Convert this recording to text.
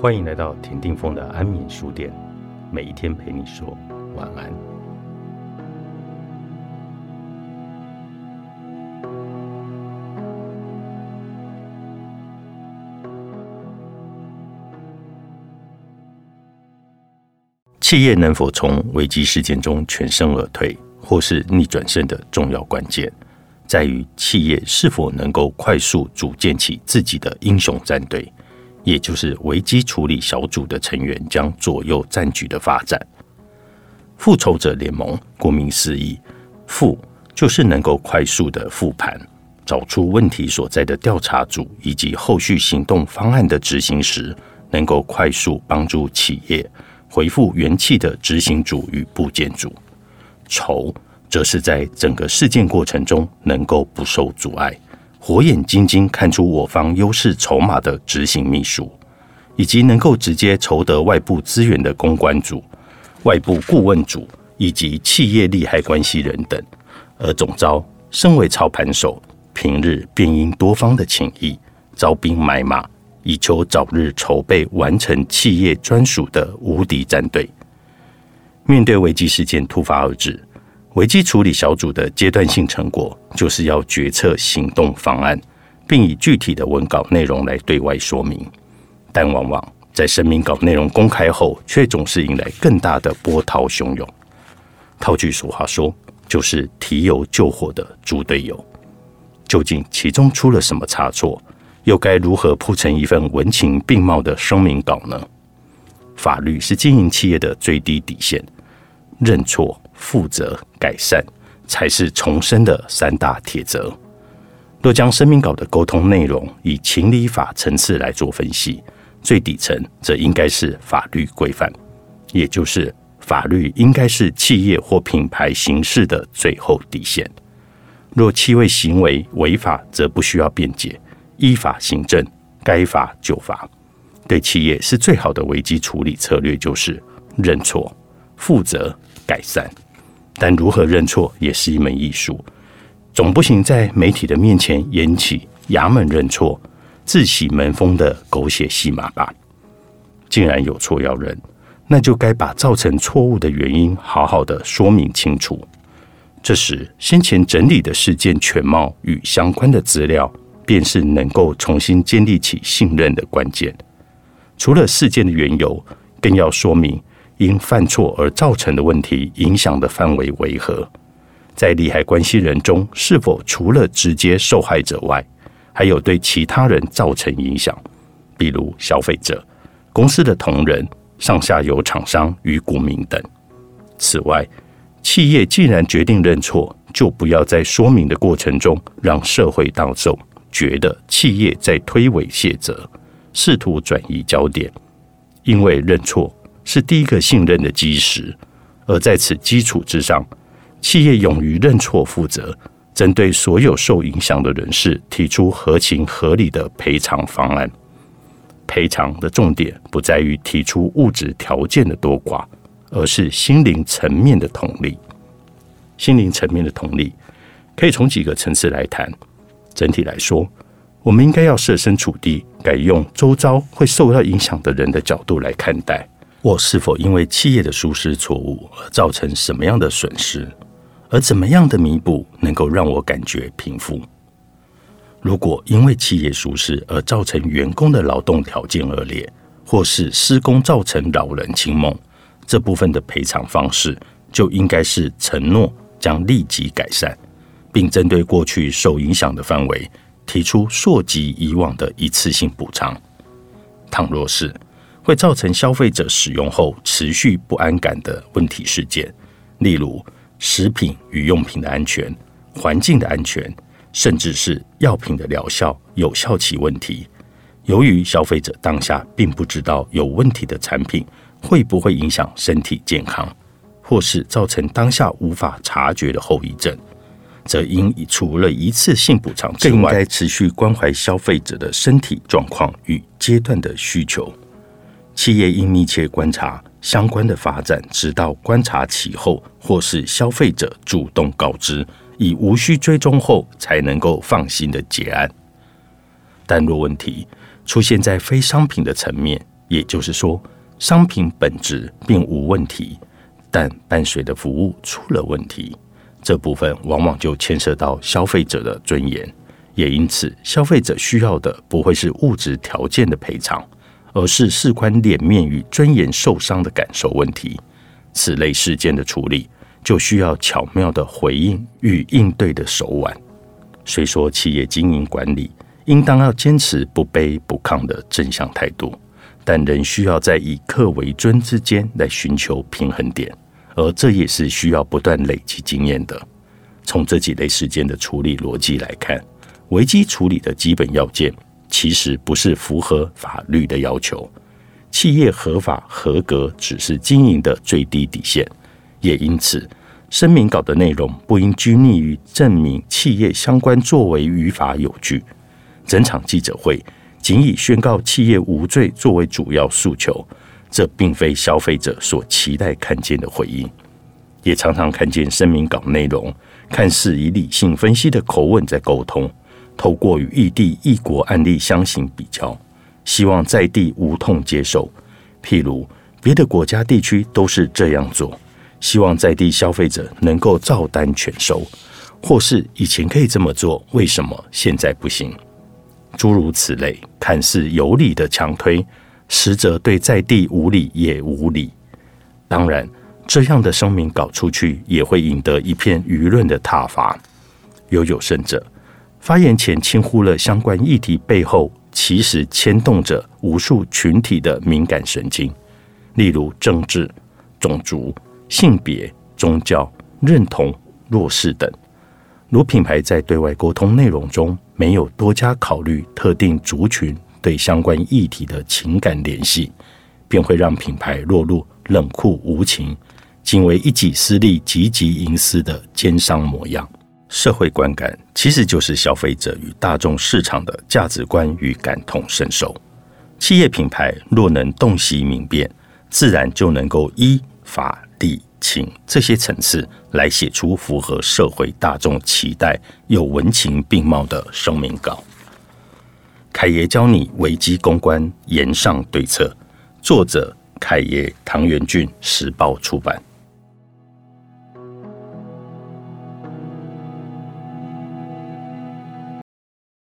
欢迎来到田定峰的安眠书店，每一天陪你说晚安。企业能否从危机事件中全身而退，或是逆转胜的重要关键，在于企业是否能够快速组建起自己的英雄战队。也就是危机处理小组的成员将左右战局的发展。复仇者联盟顾名思义，复就是能够快速的复盘，找出问题所在的调查组以及后续行动方案的执行时，能够快速帮助企业回复元气的执行组与部件组。仇则是在整个事件过程中能够不受阻碍。火眼金睛看出我方优势筹码的执行秘书，以及能够直接筹得外部资源的公关组、外部顾问组以及企业利害关系人等。而总招身为操盘手，平日便因多方的情谊，招兵买马，以求早日筹备完成企业专属的无敌战队。面对危机事件突发而至。危机处理小组的阶段性成果，就是要决策行动方案，并以具体的文稿内容来对外说明。但往往在声明稿内容公开后，却总是引来更大的波涛汹涌。套句俗话说，就是提油救火的猪队友。究竟其中出了什么差错？又该如何铺成一份文情并茂的声明稿呢？法律是经营企业的最低底线，认错。负责改善才是重生的三大铁则。若将声明稿的沟通内容以情理法层次来做分析，最底层则应该是法律规范，也就是法律应该是企业或品牌行事的最后底线。若气味行为违法，则不需要辩解，依法行政，该罚就罚。对企业是最好的危机处理策略，就是认错、负责、改善。但如何认错也是一门艺术，总不行在媒体的面前演起衙门认错、自洗门风的狗血戏码吧？既然有错要认，那就该把造成错误的原因好好的说明清楚。这时，先前整理的事件全貌与相关的资料，便是能够重新建立起信任的关键。除了事件的缘由，更要说明。因犯错而造成的问题影响的范围为何？在利害关系人中，是否除了直接受害者外，还有对其他人造成影响，比如消费者、公司的同仁、上下游厂商与股民等？此外，企业既然决定认错，就不要在说明的过程中让社会大众觉得企业在推诿卸责，试图转移焦点，因为认错。是第一个信任的基石，而在此基础之上，企业勇于认错负责，针对所有受影响的人士提出合情合理的赔偿方案。赔偿的重点不在于提出物质条件的多寡，而是心灵层面的同理。心灵层面的同理，可以从几个层次来谈。整体来说，我们应该要设身处地，改用周遭会受到影响的人的角度来看待。我是否因为企业的疏失错误而造成什么样的损失？而怎么样的弥补能够让我感觉平复？如果因为企业疏失而造成员工的劳动条件恶劣，或是施工造成老人清梦，这部分的赔偿方式就应该是承诺将立即改善，并针对过去受影响的范围提出溯及以往的一次性补偿。倘若是，会造成消费者使用后持续不安感的问题事件，例如食品与用品的安全、环境的安全，甚至是药品的疗效有效期问题。由于消费者当下并不知道有问题的产品会不会影响身体健康，或是造成当下无法察觉的后遗症，则应除了一次性补偿之外，更应该持续关怀消费者的身体状况与阶段的需求。企业应密切观察相关的发展，直到观察其后，或是消费者主动告知，以无需追踪后，才能够放心的结案。但若问题出现在非商品的层面，也就是说，商品本质并无问题，但伴随的服务出了问题，这部分往往就牵涉到消费者的尊严。也因此，消费者需要的不会是物质条件的赔偿，而是事关脸面与尊严受伤的感受问题。此类事件的处理，就需要巧妙的回应与应对的手腕。虽说企业经营管理应当要坚持不卑不亢的正向态度。但仍需要在以客为尊之间来寻求平衡点，而这也是需要不断累积经验的。从这几类事件的处理逻辑来看，危机处理的基本要件其实不是符合法律的要求，企业合法合格只是经营的最低底线。也因此，声明稿的内容不应拘泥于证明企业相关作为于法有据。整场记者会。仅以宣告企业无罪作为主要诉求，这并非消费者所期待看见的回应。也常常看见声明稿内容看似以理性分析的口吻在沟通，透过与异地异国案例相形比较，希望在地无痛接受。譬如别的国家地区都是这样做，希望在地消费者能够照单全收，或是以前可以这么做，为什么现在不行？诸如此类，看似有理的强推，实则对在地无理也无理。当然，这样的声明搞出去，也会引得一片舆论的挞伐。有有甚者，发言前轻忽了相关议题背后，其实牵动着无数群体的敏感神经，例如政治、种族、性别、宗教认同、弱势等。如品牌在对外沟通内容中没有多加考虑特定族群对相关议题的情感联系，便会让品牌落入冷酷无情、仅为一己私利、汲汲营私的奸商模样。社会观感其实就是消费者与大众市场的价值观与感同身受。企业品牌若能洞悉明辨，自然就能够依法理。情这些层次来写出符合社会大众期待、有文情并茂的声明稿。凯爷教你危机公关，言上对策。作者：凯爷，唐元俊，时报出版。